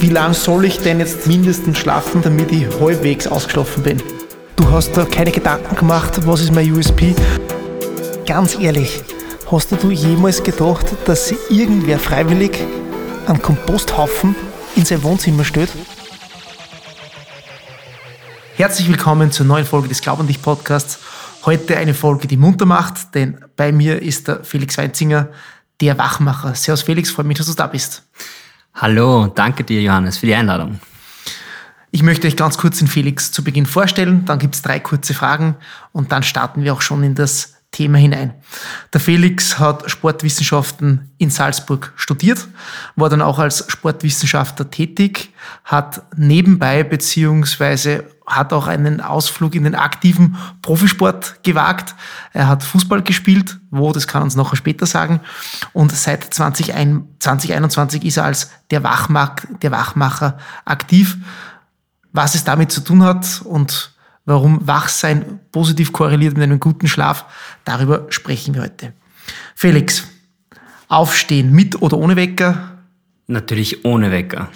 Wie lange soll ich denn jetzt mindestens schlafen, damit ich halbwegs ausgeschlafen bin? Du hast da keine Gedanken gemacht, was ist mein USP? Ganz ehrlich, hast du jemals gedacht, dass irgendwer freiwillig einen Komposthaufen in sein Wohnzimmer stellt? Herzlich willkommen zur neuen Folge des Glaub an dich Podcasts. Heute eine Folge, die munter macht, denn bei mir ist der Felix Weinzinger, der Wachmacher. Servus Felix, freue mich, dass du da bist. Hallo, danke dir Johannes für die Einladung. Ich möchte euch ganz kurz den Felix zu Beginn vorstellen, dann gibt es drei kurze Fragen und dann starten wir auch schon in das Thema hinein. Der Felix hat Sportwissenschaften in Salzburg studiert, war dann auch als Sportwissenschaftler tätig, hat nebenbei beziehungsweise hat auch einen Ausflug in den aktiven Profisport gewagt. Er hat Fußball gespielt, wo, das kann uns noch später sagen. Und seit 2021 ist er als der, Wachmach, der Wachmacher aktiv. Was es damit zu tun hat und warum Wachsein positiv korreliert mit einem guten Schlaf, darüber sprechen wir heute. Felix, aufstehen mit oder ohne Wecker? Natürlich ohne Wecker.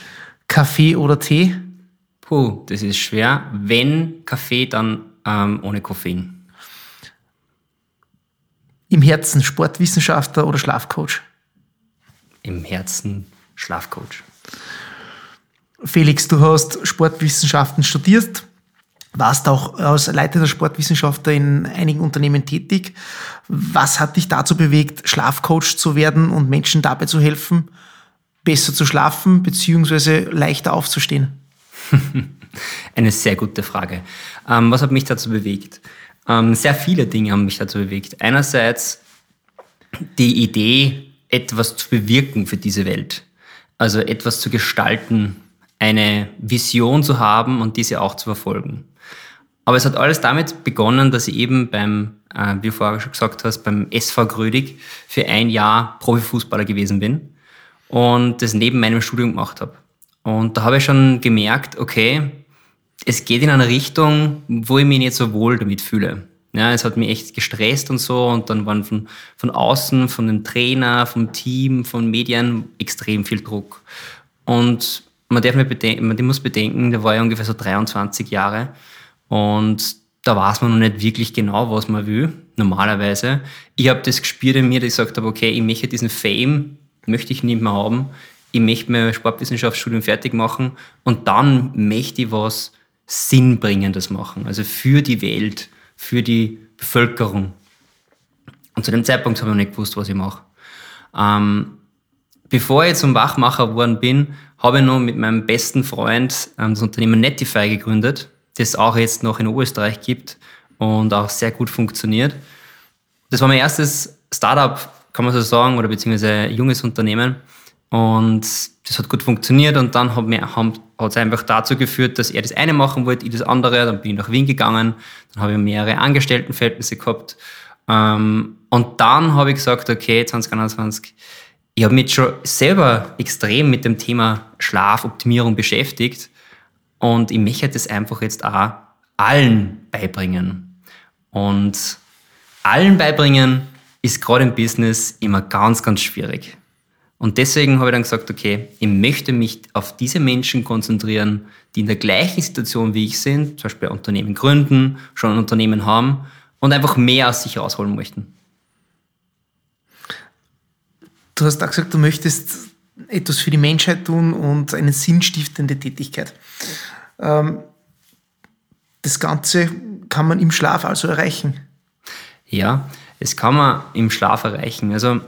Kaffee oder Tee? Puh, das ist schwer. Wenn Kaffee, dann ähm, ohne Koffein. Im Herzen Sportwissenschaftler oder Schlafcoach? Im Herzen Schlafcoach. Felix, du hast Sportwissenschaften studiert, warst auch als leitender Sportwissenschaftler in einigen Unternehmen tätig. Was hat dich dazu bewegt, Schlafcoach zu werden und Menschen dabei zu helfen, besser zu schlafen bzw. leichter aufzustehen? Eine sehr gute Frage. Ähm, was hat mich dazu bewegt? Ähm, sehr viele Dinge haben mich dazu bewegt. Einerseits die Idee, etwas zu bewirken für diese Welt. Also etwas zu gestalten, eine Vision zu haben und diese auch zu verfolgen. Aber es hat alles damit begonnen, dass ich eben beim, äh, wie du vorher schon gesagt hast, beim SV Grödig für ein Jahr Profifußballer gewesen bin und das neben meinem Studium gemacht habe. Und da habe ich schon gemerkt, okay, es geht in eine Richtung, wo ich mich nicht so wohl damit fühle. Ja, es hat mich echt gestresst und so und dann waren von, von außen, von dem Trainer, vom Team, von Medien extrem viel Druck. Und man darf nicht bedenken, man muss bedenken, der war ja ungefähr so 23 Jahre und da weiß man noch nicht wirklich genau, was man will, normalerweise. Ich habe das gespürt in mir, dass ich gesagt habe, okay, ich möchte diesen Fame, möchte ich nicht mehr haben ich möchte mein Sportwissenschaftsstudium fertig machen und dann möchte ich was Sinnbringendes machen, also für die Welt, für die Bevölkerung. Und zu dem Zeitpunkt habe ich noch nicht gewusst, was ich mache. Ähm, bevor ich zum Wachmacher geworden bin, habe ich noch mit meinem besten Freund ähm, das Unternehmen Netify gegründet, das auch jetzt noch in Österreich gibt und auch sehr gut funktioniert. Das war mein erstes Startup, kann man so sagen, oder beziehungsweise junges Unternehmen. Und das hat gut funktioniert und dann hat es einfach dazu geführt, dass er das eine machen wollte, ich das andere. Dann bin ich nach Wien gegangen, dann habe ich mehrere Angestelltenverhältnisse gehabt. Ähm, und dann habe ich gesagt, okay, 2021, ich habe mich schon selber extrem mit dem Thema Schlafoptimierung beschäftigt und ich möchte das einfach jetzt auch allen beibringen. Und allen beibringen ist gerade im Business immer ganz, ganz schwierig. Und deswegen habe ich dann gesagt, okay, ich möchte mich auf diese Menschen konzentrieren, die in der gleichen Situation wie ich sind, zum Beispiel Unternehmen gründen, schon ein Unternehmen haben und einfach mehr aus sich rausholen möchten. Du hast auch gesagt, du möchtest etwas für die Menschheit tun und eine sinnstiftende Tätigkeit. Ähm, das Ganze kann man im Schlaf also erreichen. Ja, es kann man im Schlaf erreichen. Also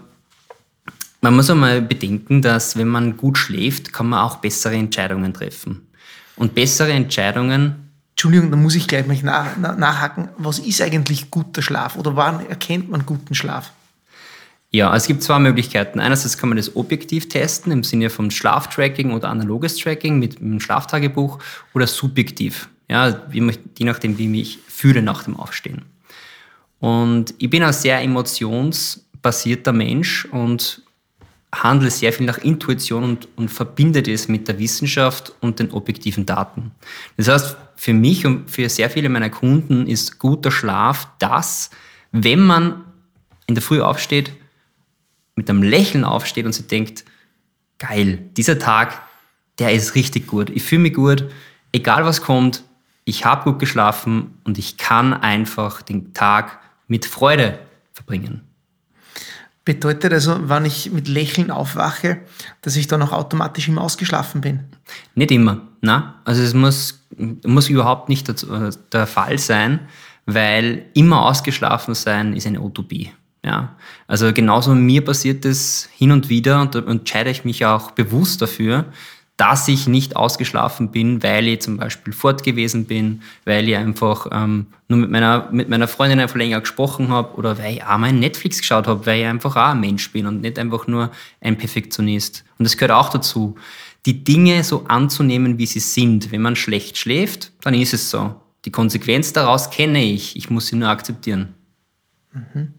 man muss einmal bedenken, dass wenn man gut schläft, kann man auch bessere Entscheidungen treffen. Und bessere Entscheidungen. Entschuldigung, da muss ich gleich mal nach, nachhaken. Was ist eigentlich guter Schlaf oder wann erkennt man guten Schlaf? Ja, es gibt zwei Möglichkeiten. Einerseits kann man das objektiv testen im Sinne von Schlaftracking oder analoges Tracking mit einem Schlaftagebuch oder subjektiv. Ja, je nachdem, wie ich mich fühle nach dem Aufstehen. Und ich bin ein sehr emotionsbasierter Mensch und handle sehr viel nach Intuition und, und verbinde das mit der Wissenschaft und den objektiven Daten. Das heißt, für mich und für sehr viele meiner Kunden ist guter Schlaf das, wenn man in der Früh aufsteht, mit einem Lächeln aufsteht und sich denkt, geil, dieser Tag der ist richtig gut. Ich fühle mich gut, egal was kommt, ich habe gut geschlafen und ich kann einfach den Tag mit Freude verbringen. Bedeutet also, wenn ich mit Lächeln aufwache, dass ich dann auch automatisch immer ausgeschlafen bin? Nicht immer, na. Also es muss, muss überhaupt nicht der Fall sein, weil immer ausgeschlafen sein ist eine Utopie. Ja, also genauso mir passiert es hin und wieder und da entscheide ich mich auch bewusst dafür, dass ich nicht ausgeschlafen bin, weil ich zum Beispiel fort gewesen bin, weil ich einfach ähm, nur mit meiner, mit meiner Freundin einfach länger gesprochen habe oder weil ich auch mal Netflix geschaut habe, weil ich einfach auch ein Mensch bin und nicht einfach nur ein Perfektionist. Und das gehört auch dazu, die Dinge so anzunehmen, wie sie sind. Wenn man schlecht schläft, dann ist es so. Die Konsequenz daraus kenne ich. Ich muss sie nur akzeptieren. Mhm.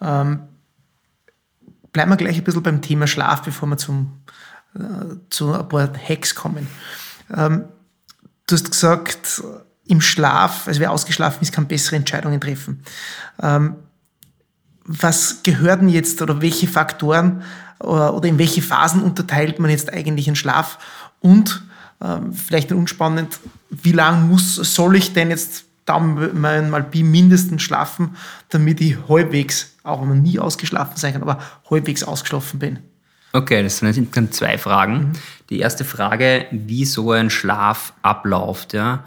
Ähm, bleiben wir gleich ein bisschen beim Thema Schlaf, bevor wir zum, zu ein paar Hacks kommen. Ähm, du hast gesagt, im Schlaf, also wer ausgeschlafen ist, kann bessere Entscheidungen treffen. Ähm, was gehören denn jetzt oder welche Faktoren oder, äh, oder in welche Phasen unterteilt man jetzt eigentlich einen Schlaf? Und ähm, vielleicht unspannend, wie lange muss, soll ich denn jetzt Daumen mal Pi mindestens schlafen, damit ich halbwegs, auch wenn man nie ausgeschlafen sein kann, aber halbwegs ausgeschlafen bin. Okay, das sind dann zwei Fragen. Mhm. Die erste Frage, wie so ein Schlaf abläuft. Ja?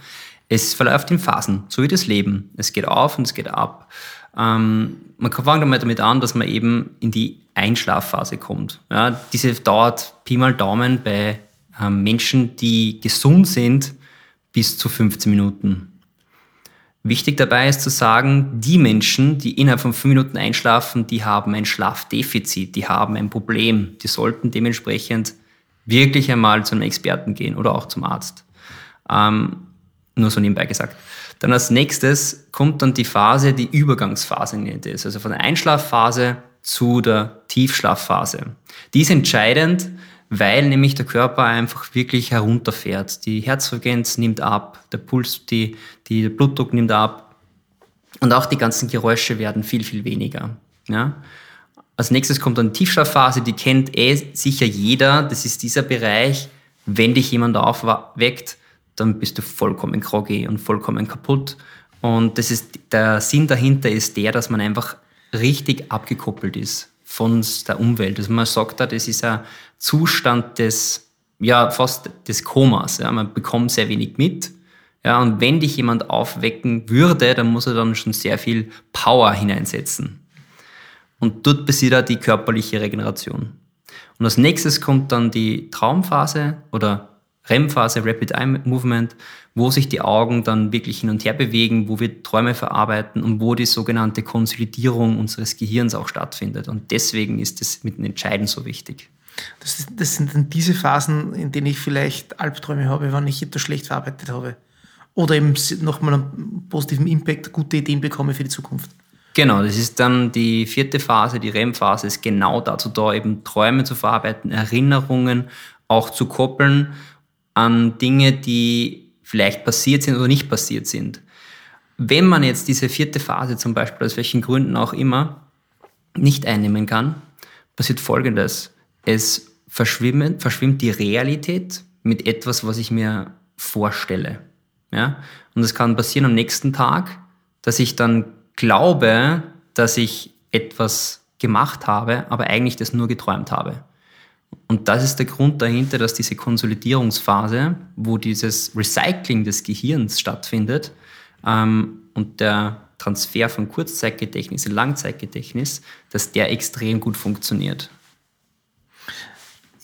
Es verläuft in Phasen, so wie das Leben. Es geht auf und es geht ab. Ähm, man fängt einmal damit an, dass man eben in die Einschlafphase kommt. Ja, diese dauert Pi mal Daumen bei ähm, Menschen, die gesund sind, bis zu 15 Minuten. Wichtig dabei ist zu sagen, die Menschen, die innerhalb von fünf Minuten einschlafen, die haben ein Schlafdefizit, die haben ein Problem. Die sollten dementsprechend wirklich einmal zu einem Experten gehen oder auch zum Arzt. Ähm, nur so nebenbei gesagt. Dann als nächstes kommt dann die Phase, die Übergangsphase nennt es, also von der Einschlafphase zu der Tiefschlafphase. Die ist entscheidend, weil nämlich der Körper einfach wirklich herunterfährt. Die Herzfrequenz nimmt ab, der Puls, die, die, der Blutdruck nimmt ab und auch die ganzen Geräusche werden viel, viel weniger. Ja? Als nächstes kommt dann die Tiefschlafphase, die kennt eh sicher jeder. Das ist dieser Bereich, wenn dich jemand aufweckt, dann bist du vollkommen groggy und vollkommen kaputt. Und das ist, der Sinn dahinter ist der, dass man einfach richtig abgekoppelt ist von der Umwelt. Also man sagt da, das ist ein Zustand des, ja, fast des Komas. Ja. Man bekommt sehr wenig mit. Ja, und wenn dich jemand aufwecken würde, dann muss er dann schon sehr viel Power hineinsetzen. Und dort passiert auch die körperliche Regeneration. Und als nächstes kommt dann die Traumphase oder REM-Phase, Rapid Eye Movement, wo sich die Augen dann wirklich hin und her bewegen, wo wir Träume verarbeiten und wo die sogenannte Konsolidierung unseres Gehirns auch stattfindet. Und deswegen ist es mit dem Entscheiden so wichtig. Das, das, sind dann diese Phasen, in denen ich vielleicht Albträume habe, wenn ich etwas schlecht verarbeitet habe. Oder eben nochmal einen positiven Impact, gute Ideen bekomme für die Zukunft. Genau, das ist dann die vierte Phase, die REM-Phase ist genau dazu da, eben Träume zu verarbeiten, Erinnerungen auch zu koppeln an Dinge, die vielleicht passiert sind oder nicht passiert sind. Wenn man jetzt diese vierte Phase zum Beispiel, aus welchen Gründen auch immer, nicht einnehmen kann, passiert Folgendes. Es verschwimmt, verschwimmt die Realität mit etwas, was ich mir vorstelle. Ja? Und es kann passieren am nächsten Tag, dass ich dann glaube, dass ich etwas gemacht habe, aber eigentlich das nur geträumt habe. Und das ist der Grund dahinter, dass diese Konsolidierungsphase, wo dieses Recycling des Gehirns stattfindet ähm, und der Transfer von Kurzzeitgedächtnis in Langzeitgedächtnis, dass der extrem gut funktioniert.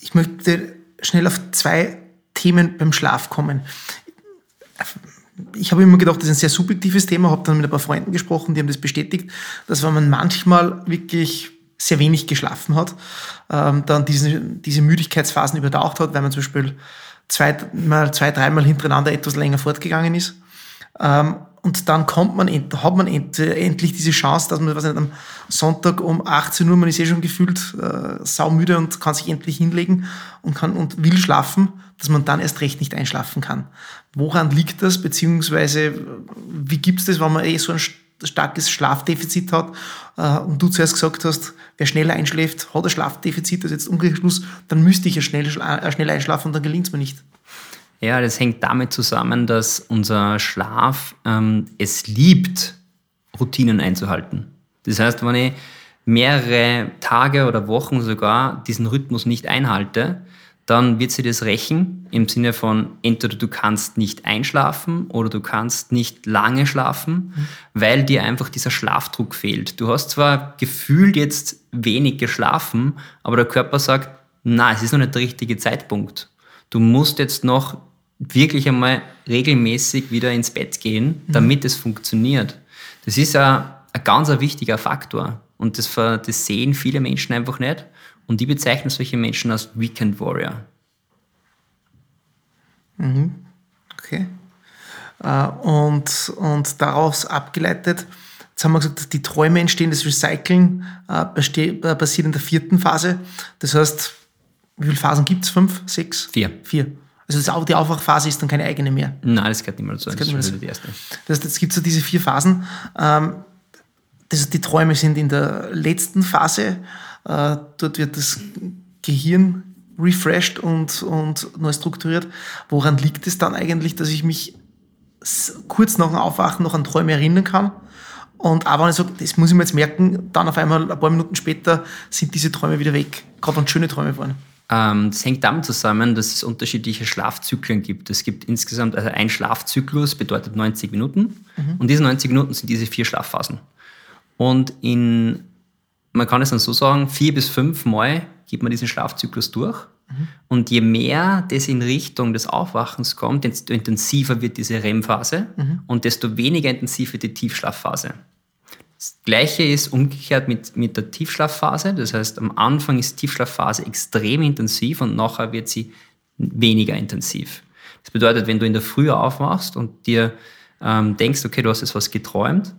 Ich möchte schnell auf zwei Themen beim Schlaf kommen. Ich habe immer gedacht, das ist ein sehr subjektives Thema, habe dann mit ein paar Freunden gesprochen, die haben das bestätigt, dass wenn man manchmal wirklich sehr wenig geschlafen hat, ähm, dann diese, diese Müdigkeitsphasen übertaucht hat, weil man zum Beispiel zwei, mal, zwei dreimal hintereinander etwas länger fortgegangen ist. Ähm, und dann kommt man, hat man endlich diese Chance, dass man, was nicht, am Sonntag um 18 Uhr, man ist eh schon gefühlt äh, saumüde und kann sich endlich hinlegen und kann und will schlafen, dass man dann erst recht nicht einschlafen kann. Woran liegt das, beziehungsweise wie gibt es das, wenn man eh so einen starkes Schlafdefizit hat äh, und du zuerst gesagt hast, wer schneller einschläft, hat ein Schlafdefizit, das ist jetzt Umkehrschluss, dann müsste ich ja schnell, äh, schnell einschlafen und dann gelingt es mir nicht. Ja, das hängt damit zusammen, dass unser Schlaf ähm, es liebt, Routinen einzuhalten. Das heißt, wenn ich mehrere Tage oder Wochen sogar diesen Rhythmus nicht einhalte, dann wird sie das rächen im Sinne von entweder du kannst nicht einschlafen oder du kannst nicht lange schlafen, mhm. weil dir einfach dieser Schlafdruck fehlt. Du hast zwar gefühlt jetzt wenig geschlafen, aber der Körper sagt, na, es ist noch nicht der richtige Zeitpunkt. Du musst jetzt noch wirklich einmal regelmäßig wieder ins Bett gehen, mhm. damit mhm. es funktioniert. Das ist ein, ein ganz ein wichtiger Faktor. Und das, das sehen viele Menschen einfach nicht. Und die bezeichnen solche Menschen als Weekend Warrior. Mhm. Okay. Äh, und, und daraus abgeleitet, jetzt haben wir gesagt, die Träume entstehen, das Recyceln äh, äh, passiert in der vierten Phase. Das heißt, wie viele Phasen gibt es? Fünf? Sechs? Vier. Vier. Also die Aufwachphase ist dann keine eigene mehr. Nein, das gehört nicht mehr dazu. Das, das ist schon die erste. Das heißt, es gibt so diese vier Phasen. Ähm, das, die Träume sind in der letzten Phase. Äh, dort wird das Gehirn refreshed und, und neu strukturiert. Woran liegt es dann eigentlich, dass ich mich kurz nach dem Aufwachen noch an Träume erinnern kann? Und aber wenn ich sage, das muss ich mir jetzt merken, dann auf einmal ein paar Minuten später sind diese Träume wieder weg. Gerade wenn schöne Träume waren. Ähm, das hängt damit zusammen, dass es unterschiedliche Schlafzyklen gibt. Es gibt insgesamt, also ein Schlafzyklus bedeutet 90 Minuten. Mhm. Und diese 90 Minuten sind diese vier Schlafphasen. Und in, man kann es dann so sagen, vier bis fünf Mal geht man diesen Schlafzyklus durch. Mhm. Und je mehr das in Richtung des Aufwachens kommt, desto intensiver wird diese REM-Phase mhm. und desto weniger intensiv wird die Tiefschlafphase. Das Gleiche ist umgekehrt mit, mit der Tiefschlafphase. Das heißt, am Anfang ist die Tiefschlafphase extrem intensiv und nachher wird sie weniger intensiv. Das bedeutet, wenn du in der Früh aufwachst und dir ähm, denkst, okay, du hast jetzt was geträumt,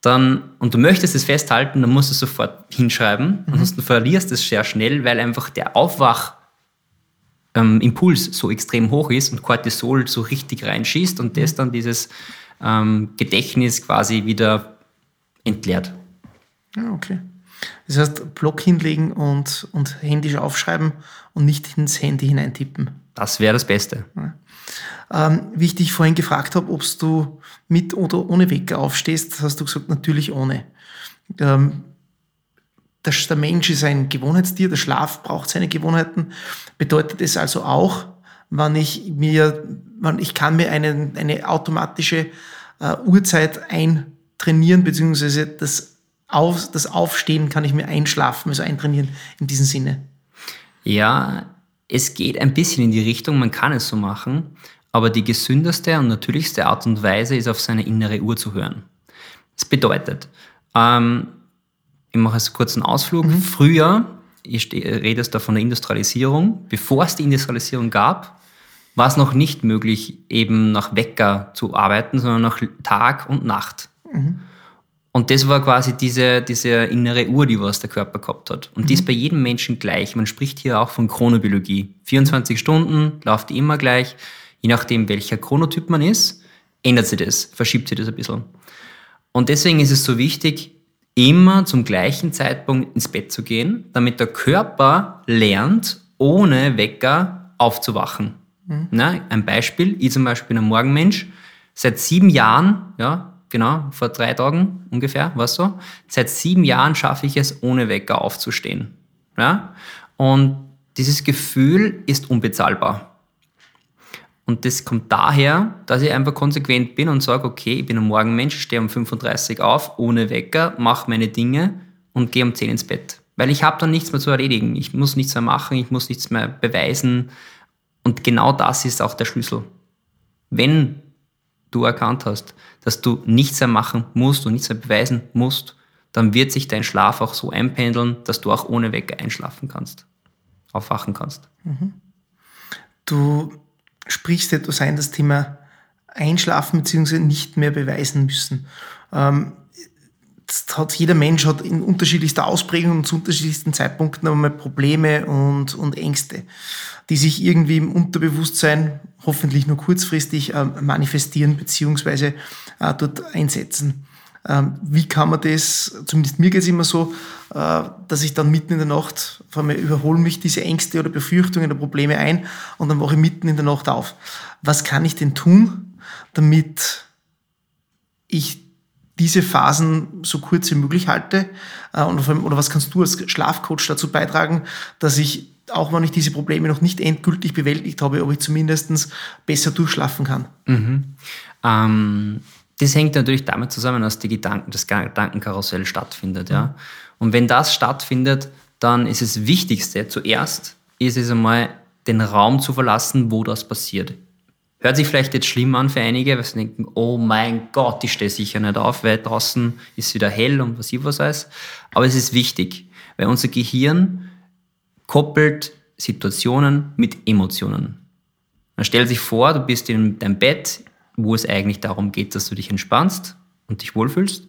dann, und du möchtest es festhalten, dann musst du es sofort hinschreiben. Mhm. Ansonsten verlierst du es sehr schnell, weil einfach der Aufwachimpuls ähm, so extrem hoch ist und Cortisol so richtig reinschießt und das dann dieses ähm, Gedächtnis quasi wieder entleert. Ja, okay. Das heißt, Block hinlegen und, und händisch aufschreiben und nicht ins Handy hineintippen. Das wäre das Beste. Ja. Ähm, wie ich dich vorhin gefragt habe, ob du mit oder ohne Wecker aufstehst, hast du gesagt, natürlich ohne. Ähm, das, der Mensch ist ein Gewohnheitstier, der Schlaf braucht seine Gewohnheiten. Bedeutet es also auch, wenn ich mir, wenn ich kann mir eine, eine automatische äh, Uhrzeit eintrainieren, beziehungsweise das, Auf, das Aufstehen kann ich mir einschlafen, also eintrainieren in diesem Sinne. Ja, es geht ein bisschen in die Richtung, man kann es so machen. Aber die gesündeste und natürlichste Art und Weise ist, auf seine innere Uhr zu hören. Das bedeutet, ähm, ich mache jetzt kurz einen Ausflug. Mhm. Früher, ich rede jetzt da von der Industrialisierung, bevor es die Industrialisierung gab, war es noch nicht möglich, eben nach Wecker zu arbeiten, sondern nach Tag und Nacht. Mhm. Und das war quasi diese, diese innere Uhr, die was der Körper gehabt hat. Und mhm. die ist bei jedem Menschen gleich. Man spricht hier auch von Chronobiologie. 24 Stunden läuft immer gleich je nachdem, welcher Chronotyp man ist, ändert sich das, verschiebt sich das ein bisschen. Und deswegen ist es so wichtig, immer zum gleichen Zeitpunkt ins Bett zu gehen, damit der Körper lernt, ohne Wecker aufzuwachen. Mhm. Na, ein Beispiel, ich zum Beispiel bin ein Morgenmensch, seit sieben Jahren, ja, genau, vor drei Tagen ungefähr, was so, seit sieben Jahren schaffe ich es, ohne Wecker aufzustehen. Ja? Und dieses Gefühl ist unbezahlbar. Und das kommt daher, dass ich einfach konsequent bin und sage, okay, ich bin ein Morgenmensch, stehe um 35 auf, ohne Wecker, mache meine Dinge und gehe um 10 ins Bett. Weil ich habe dann nichts mehr zu erledigen. Ich muss nichts mehr machen, ich muss nichts mehr beweisen. Und genau das ist auch der Schlüssel. Wenn du erkannt hast, dass du nichts mehr machen musst und nichts mehr beweisen musst, dann wird sich dein Schlaf auch so einpendeln, dass du auch ohne Wecker einschlafen kannst, aufwachen kannst. Mhm. Du sprichst etwas ein, das Thema Einschlafen bzw. nicht mehr beweisen müssen. Ähm, hat, jeder Mensch hat in unterschiedlichster Ausprägung und zu unterschiedlichsten Zeitpunkten einmal Probleme und, und Ängste, die sich irgendwie im Unterbewusstsein hoffentlich nur kurzfristig äh, manifestieren bzw. Äh, dort einsetzen. Ähm, wie kann man das, zumindest mir geht es immer so, äh, dass ich dann mitten in der Nacht, vor allem überholen mich diese Ängste oder Befürchtungen oder Probleme ein und dann wache ich mitten in der Nacht auf. Was kann ich denn tun, damit ich diese Phasen so kurz wie möglich halte? Äh, oder was kannst du als Schlafcoach dazu beitragen, dass ich, auch wenn ich diese Probleme noch nicht endgültig bewältigt habe, ob ich zumindest besser durchschlafen kann? Mhm. Ähm, das hängt natürlich damit zusammen, dass die Gedanken, das Gedankenkarussell stattfindet. Ja? Und wenn das stattfindet, dann ist es Wichtigste zuerst, ist es einmal den Raum zu verlassen, wo das passiert. Hört sich vielleicht jetzt schlimm an für einige, weil sie denken, oh mein Gott, ich stehe sicher nicht auf, weil draußen ist wieder hell und was ich was weiß. Aber es ist wichtig, weil unser Gehirn koppelt Situationen mit Emotionen. Man stellt sich vor, du bist in deinem Bett, wo es eigentlich darum geht, dass du dich entspannst und dich wohlfühlst.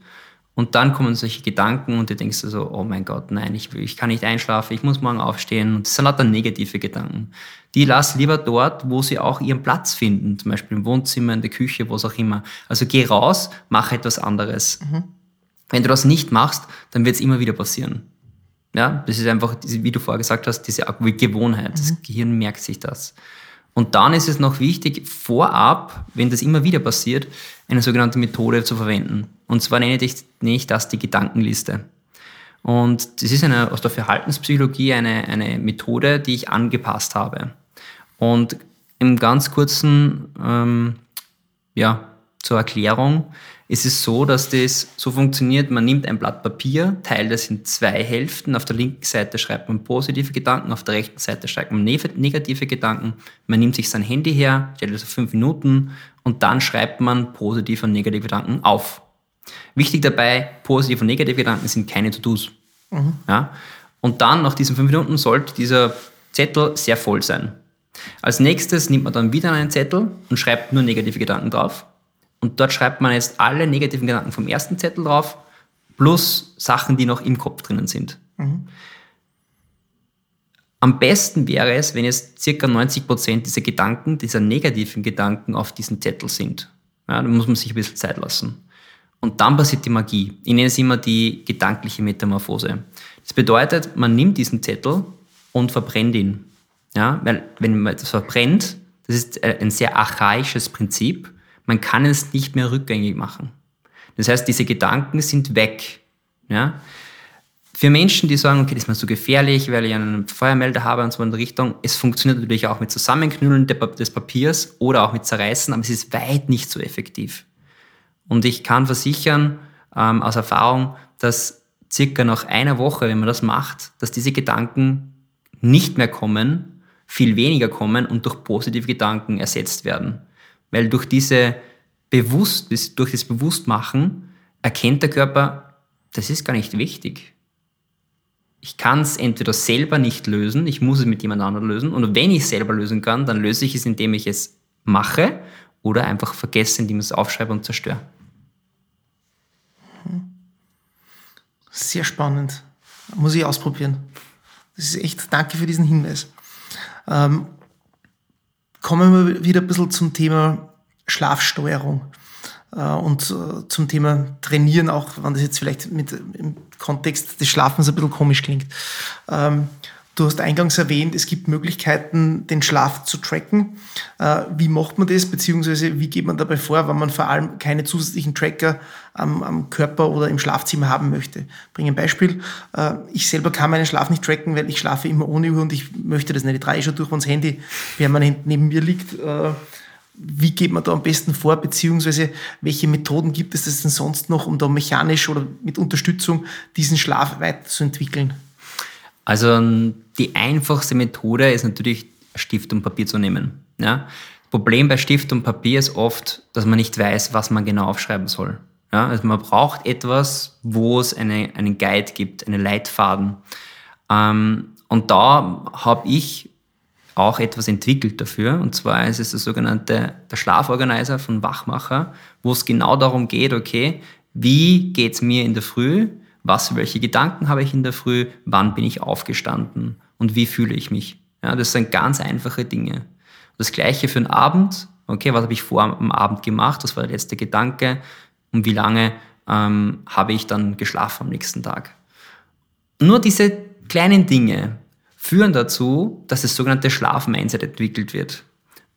Und dann kommen solche Gedanken und du denkst dir so, oh mein Gott, nein, ich, ich kann nicht einschlafen, ich muss morgen aufstehen. Und das sind lauter negative Gedanken. Die lass lieber dort, wo sie auch ihren Platz finden, zum Beispiel im Wohnzimmer, in der Küche, was auch immer. Also geh raus, mach etwas anderes. Mhm. Wenn du das nicht machst, dann wird es immer wieder passieren. Ja, das ist einfach, wie du vorher gesagt hast, diese Gewohnheit. Mhm. Das Gehirn merkt sich das. Und dann ist es noch wichtig, vorab, wenn das immer wieder passiert, eine sogenannte Methode zu verwenden. Und zwar nenne ich, nenne ich das die Gedankenliste. Und das ist eine, aus der Verhaltenspsychologie eine, eine Methode, die ich angepasst habe. Und im ganz kurzen, ähm, ja, zur Erklärung, ist es so, dass das so funktioniert, man nimmt ein Blatt Papier, teilt es in zwei Hälften. Auf der linken Seite schreibt man positive Gedanken, auf der rechten Seite schreibt man negative Gedanken. Man nimmt sich sein Handy her, stellt es auf fünf Minuten und dann schreibt man positive und negative Gedanken auf. Wichtig dabei, positive und negative Gedanken sind keine To-Dos. Mhm. Ja? Und dann, nach diesen fünf Minuten, sollte dieser Zettel sehr voll sein. Als nächstes nimmt man dann wieder einen Zettel und schreibt nur negative Gedanken drauf. Und dort schreibt man jetzt alle negativen Gedanken vom ersten Zettel drauf, plus Sachen, die noch im Kopf drinnen sind. Mhm. Am besten wäre es, wenn jetzt circa 90 Prozent dieser Gedanken, dieser negativen Gedanken auf diesem Zettel sind. Ja, da muss man sich ein bisschen Zeit lassen. Und dann passiert die Magie. Ich nenne es immer die gedankliche Metamorphose. Das bedeutet, man nimmt diesen Zettel und verbrennt ihn. Ja, weil wenn man das verbrennt, das ist ein sehr archaisches Prinzip. Man kann es nicht mehr rückgängig machen. Das heißt, diese Gedanken sind weg. Ja? Für Menschen, die sagen, okay, das ist mir so gefährlich, weil ich einen Feuermelder habe und so in der Richtung, es funktioniert natürlich auch mit Zusammenknüllen des Papiers oder auch mit Zerreißen, aber es ist weit nicht so effektiv. Und ich kann versichern, ähm, aus Erfahrung, dass circa nach einer Woche, wenn man das macht, dass diese Gedanken nicht mehr kommen, viel weniger kommen und durch positive Gedanken ersetzt werden. Weil durch diese Bewusst, durch das Bewusstmachen erkennt der Körper, das ist gar nicht wichtig. Ich kann es entweder selber nicht lösen, ich muss es mit jemand anderem lösen. Und wenn ich es selber lösen kann, dann löse ich es, indem ich es mache oder einfach vergesse, indem ich es aufschreibe und zerstöre. Sehr spannend. Muss ich ausprobieren. Das ist echt, danke für diesen Hinweis. Ähm, kommen wir wieder ein bisschen zum Thema Schlafsteuerung äh, und äh, zum Thema Trainieren, auch wenn das jetzt vielleicht mit, im Kontext des Schlafens ein bisschen komisch klingt. Ähm, Du hast eingangs erwähnt, es gibt Möglichkeiten, den Schlaf zu tracken. Äh, wie macht man das, beziehungsweise wie geht man dabei vor, wenn man vor allem keine zusätzlichen Tracker am, am Körper oder im Schlafzimmer haben möchte? Ich bringe ein Beispiel. Äh, ich selber kann meinen Schlaf nicht tracken, weil ich schlafe immer ohne Uhr und ich möchte das nicht. Ich drehe schon durch, wenn das Handy permanent neben mir liegt. Äh, wie geht man da am besten vor, beziehungsweise welche Methoden gibt es denn sonst noch, um da mechanisch oder mit Unterstützung diesen Schlaf weiterzuentwickeln? Also die einfachste Methode ist natürlich Stift und Papier zu nehmen. Ja? Problem bei Stift und Papier ist oft, dass man nicht weiß, was man genau aufschreiben soll. Ja? Also man braucht etwas, wo es eine, einen Guide gibt, einen Leitfaden. Ähm, und da habe ich auch etwas entwickelt dafür. Und zwar ist es der sogenannte der Schlaforganizer von Wachmacher, wo es genau darum geht, okay, wie geht es mir in der Früh? Was, welche Gedanken habe ich in der Früh, wann bin ich aufgestanden und wie fühle ich mich. Ja, das sind ganz einfache Dinge. Das gleiche für den Abend. Okay, was habe ich vor am Abend gemacht? Was war der letzte Gedanke? Und wie lange ähm, habe ich dann geschlafen am nächsten Tag. Nur diese kleinen Dinge führen dazu, dass das sogenannte Schlafmindset entwickelt wird.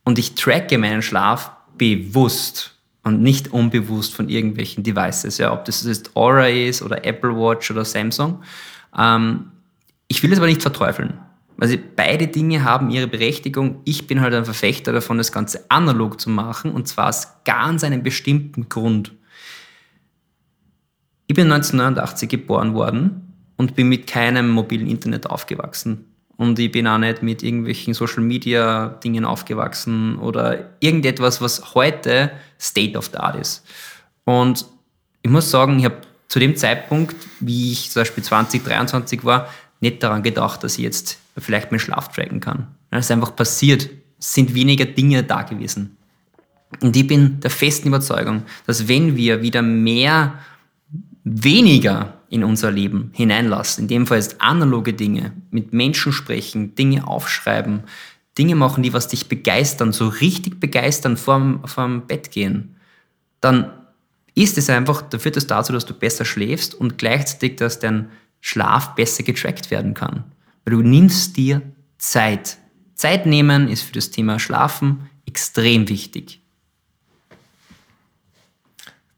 Und ich tracke meinen Schlaf bewusst und nicht unbewusst von irgendwelchen Devices, ja, ob das jetzt Aura ist oder Apple Watch oder Samsung. Ähm, ich will es aber nicht verteufeln. Also beide Dinge haben ihre Berechtigung. Ich bin halt ein Verfechter davon, das Ganze analog zu machen und zwar aus ganz einem bestimmten Grund. Ich bin 1989 geboren worden und bin mit keinem mobilen Internet aufgewachsen. Und ich bin auch nicht mit irgendwelchen Social Media Dingen aufgewachsen oder irgendetwas, was heute State of the Art ist. Und ich muss sagen, ich habe zu dem Zeitpunkt, wie ich zum Beispiel 2023 war, nicht daran gedacht, dass ich jetzt vielleicht meinen Schlaf tracken kann. Das ist einfach passiert. Es sind weniger Dinge da gewesen. Und ich bin der festen Überzeugung, dass wenn wir wieder mehr weniger in unser Leben hineinlassen, in dem Fall jetzt analoge Dinge, mit Menschen sprechen, Dinge aufschreiben, Dinge machen, die was dich begeistern, so richtig begeistern vorm, vorm Bett gehen, dann ist es einfach, da führt es dazu, dass du besser schläfst und gleichzeitig, dass dein Schlaf besser getrackt werden kann. Weil du nimmst dir Zeit. Zeit nehmen ist für das Thema Schlafen extrem wichtig.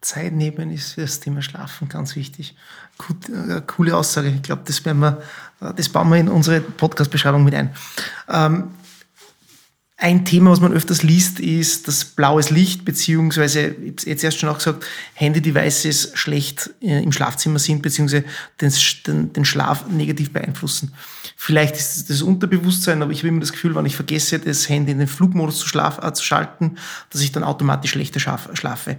Zeit nehmen ist für das Thema Schlafen ganz wichtig. Äh, coole Aussage. Ich glaube, das, äh, das bauen wir in unsere Podcast-Beschreibung mit ein. Ähm, ein Thema, was man öfters liest, ist das blaues Licht, beziehungsweise, ich habe jetzt erst schon auch gesagt, Handy-Devices schlecht äh, im Schlafzimmer sind, beziehungsweise den, den Schlaf negativ beeinflussen. Vielleicht ist es das Unterbewusstsein, aber ich habe immer das Gefühl, wenn ich vergesse, das Handy in den Flugmodus zu, schlaf, äh, zu schalten, dass ich dann automatisch schlechter schlafe.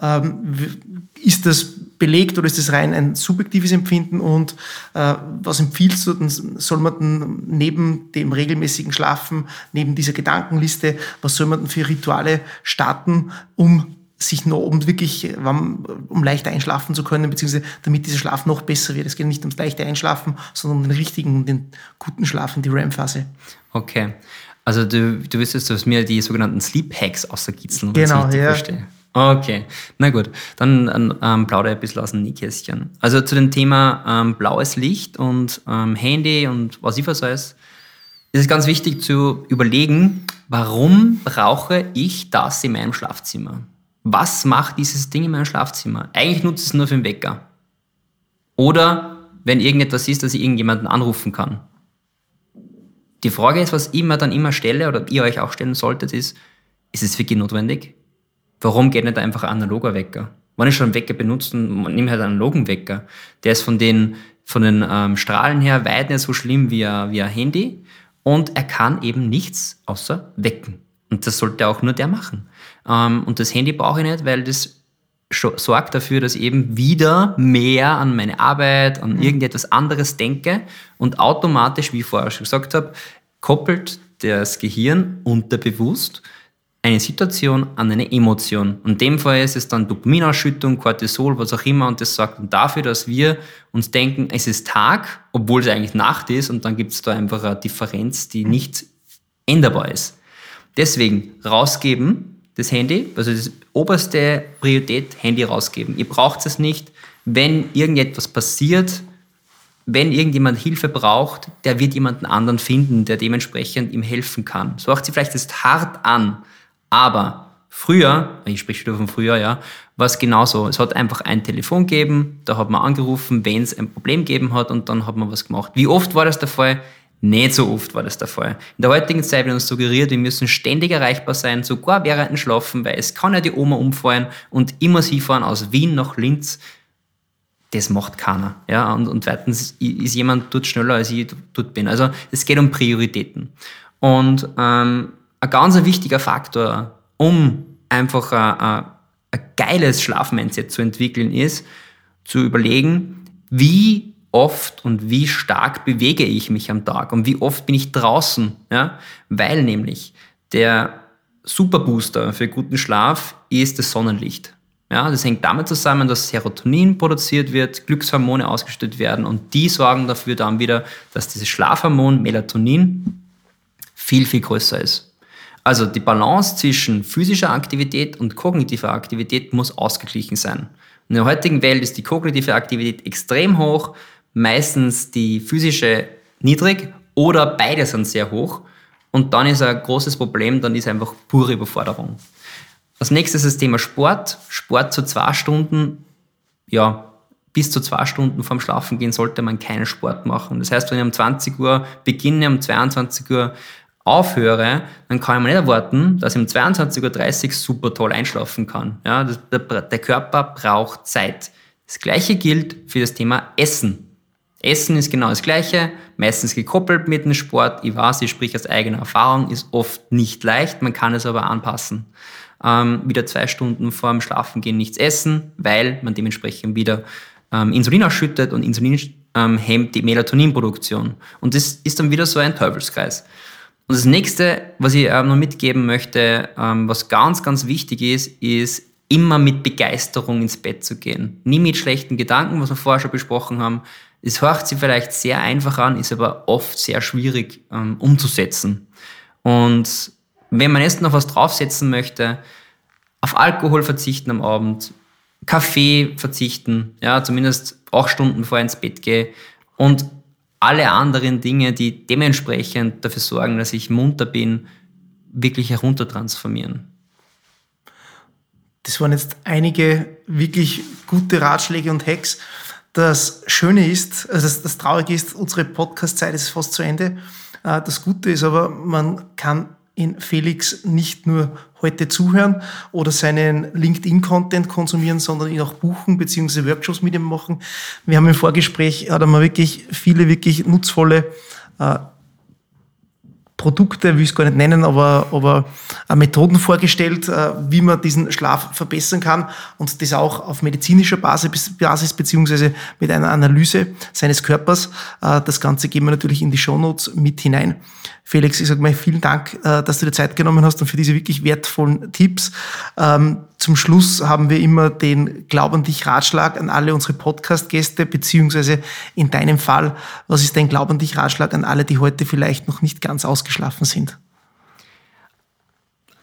Ähm, ist das belegt oder ist das rein ein subjektives Empfinden? Und äh, was empfiehlst du? Soll man dann neben dem regelmäßigen Schlafen, neben dieser Gedankenliste, was soll man denn für Rituale starten, um sich noch um wirklich, um leicht einschlafen zu können, beziehungsweise damit dieser Schlaf noch besser wird. Es geht nicht ums leichte Einschlafen, sondern um den richtigen, um den guten Schlaf in die REM-Phase. Okay. Also du, du wüsstest, dass mir die sogenannten Sleep Hacks außerkitzeln. Genau, ja. Verstehe. Okay, na gut. Dann ähm, plaudere ich ein bisschen aus dem Nähkästchen. Also zu dem Thema ähm, blaues Licht und ähm, Handy und was ich was alles, ist es ganz wichtig zu überlegen, warum brauche ich das in meinem Schlafzimmer? was macht dieses Ding in meinem Schlafzimmer? Eigentlich nutze ich es nur für den Wecker. Oder wenn irgendetwas ist, dass ich irgendjemanden anrufen kann. Die Frage ist, was ich mir dann immer stelle oder ihr euch auch stellen solltet, ist, ist es wirklich notwendig? Warum geht nicht einfach ein analoger Wecker? Wenn ich schon einen Wecker benutze, nehme halt einen analogen Wecker. Der ist von den, von den ähm, Strahlen her weit nicht so schlimm wie ein, wie ein Handy und er kann eben nichts außer wecken. Und das sollte auch nur der machen. Ähm, und das Handy brauche ich nicht, weil das sorgt dafür, dass ich eben wieder mehr an meine Arbeit, an mhm. irgendetwas anderes denke und automatisch, wie ich vorher schon gesagt habe, koppelt das Gehirn unterbewusst eine Situation an eine Emotion. Und in dem Fall ist es dann Dopaminausschüttung, Cortisol, was auch immer. Und das sorgt dann dafür, dass wir uns denken, es ist Tag, obwohl es eigentlich Nacht ist. Und dann gibt es da einfach eine Differenz, die nicht änderbar ist. Deswegen rausgeben, das Handy, also das oberste Priorität, Handy rausgeben. Ihr braucht es nicht. Wenn irgendetwas passiert, wenn irgendjemand Hilfe braucht, der wird jemanden anderen finden, der dementsprechend ihm helfen kann. So macht sie vielleicht jetzt hart an, aber früher, ich spreche wieder von früher, ja, war es genauso. Es hat einfach ein Telefon gegeben, da hat man angerufen, wenn es ein Problem gegeben hat und dann hat man was gemacht. Wie oft war das der Fall? Nicht so oft war das der Fall. In der heutigen Zeit wird uns suggeriert, wir müssen ständig erreichbar sein, sogar während dem Schlafen, weil es kann ja die Oma umfallen und immer sie fahren aus Wien nach Linz. Das macht keiner. Ja? Und, und zweitens ist jemand dort schneller, als ich dort bin. Also es geht um Prioritäten. Und ähm, ein ganz wichtiger Faktor, um einfach ein, ein, geiles Schlafmindset zu entwickeln, ist zu überlegen, wie oft und wie stark bewege ich mich am Tag und wie oft bin ich draußen, ja? weil nämlich der Superbooster für guten Schlaf ist das Sonnenlicht. Ja, das hängt damit zusammen, dass Serotonin produziert wird, Glückshormone ausgeschüttet werden und die sorgen dafür dann wieder, dass dieses Schlafhormon Melatonin viel, viel größer ist. Also die Balance zwischen physischer Aktivität und kognitiver Aktivität muss ausgeglichen sein. In der heutigen Welt ist die kognitive Aktivität extrem hoch, meistens die physische niedrig oder beide sind sehr hoch. Und dann ist ein großes Problem, dann ist einfach pure Überforderung. Als nächstes das Thema Sport. Sport zu zwei Stunden, ja, bis zu zwei Stunden vorm Schlafen gehen sollte man keinen Sport machen. Das heißt, wenn ich um 20 Uhr beginne, um 22 Uhr aufhöre, dann kann ich mir nicht erwarten, dass ich um 22.30 Uhr super toll einschlafen kann. Ja, der, der Körper braucht Zeit. Das Gleiche gilt für das Thema Essen. Essen ist genau das Gleiche, meistens gekoppelt mit dem Sport. Ich weiß, ich sprich aus eigener Erfahrung, ist oft nicht leicht, man kann es aber anpassen. Ähm, wieder zwei Stunden vor dem Schlafengehen nichts essen, weil man dementsprechend wieder ähm, Insulin ausschüttet und Insulin ähm, hemmt die Melatoninproduktion. Und das ist dann wieder so ein Teufelskreis. Und das nächste, was ich ähm, noch mitgeben möchte, ähm, was ganz, ganz wichtig ist, ist immer mit Begeisterung ins Bett zu gehen. Nie mit schlechten Gedanken, was wir vorher schon besprochen haben. Es hört sich vielleicht sehr einfach an, ist aber oft sehr schwierig ähm, umzusetzen. Und wenn man jetzt noch was draufsetzen möchte, auf Alkohol verzichten am Abend, Kaffee verzichten, ja, zumindest acht Stunden vor ins Bett gehe und alle anderen Dinge, die dementsprechend dafür sorgen, dass ich munter bin, wirklich heruntertransformieren. Das waren jetzt einige wirklich gute Ratschläge und Hacks. Das Schöne ist, also das, das Traurige ist, unsere Podcast-Zeit ist fast zu Ende. Äh, das Gute ist aber, man kann in Felix nicht nur heute zuhören oder seinen LinkedIn-Content konsumieren, sondern ihn auch buchen bzw. Workshops mit ihm machen. Wir haben im Vorgespräch, hat er mal wirklich viele wirklich nutzvolle äh, Produkte, will ich es gar nicht nennen, aber, aber äh, Methoden vorgestellt, äh, wie man diesen Schlaf verbessern kann und das auch auf medizinischer Basis, Basis beziehungsweise mit einer Analyse seines Körpers. Äh, das Ganze geben wir natürlich in die Shownotes mit hinein. Felix, ich sage mal vielen Dank, dass du dir Zeit genommen hast und für diese wirklich wertvollen Tipps. Ähm, zum Schluss haben wir immer den Glaub an dich Ratschlag an alle unsere Podcast-Gäste, beziehungsweise in deinem Fall, was ist dein Glaub an dich Ratschlag an alle, die heute vielleicht noch nicht ganz ausgeschlafen sind?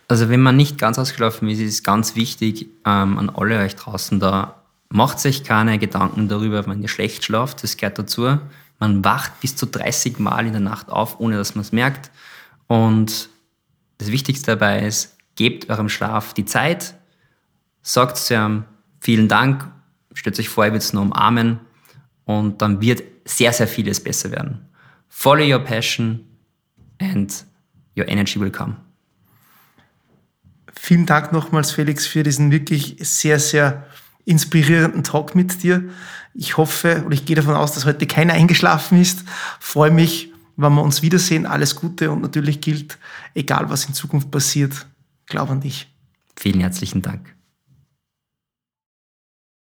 Also wenn man nicht ganz ausgeschlafen ist, ist es ganz wichtig ähm, an alle euch draußen da, macht euch keine Gedanken darüber, wenn ihr schlecht schlaft, das gehört dazu. Man wacht bis zu 30 Mal in der Nacht auf, ohne dass man es merkt. Und das Wichtigste dabei ist, gebt eurem Schlaf die Zeit, sagt zu ihm vielen Dank, stellt euch vor, ihr werdet es nur umarmen und dann wird sehr, sehr vieles besser werden. Follow your passion and your energy will come. Vielen Dank nochmals, Felix, für diesen wirklich sehr, sehr inspirierenden Talk mit dir. Ich hoffe und ich gehe davon aus, dass heute keiner eingeschlafen ist. Freue mich, wenn wir uns wiedersehen. Alles Gute und natürlich gilt, egal was in Zukunft passiert, glaub an dich. Vielen herzlichen Dank.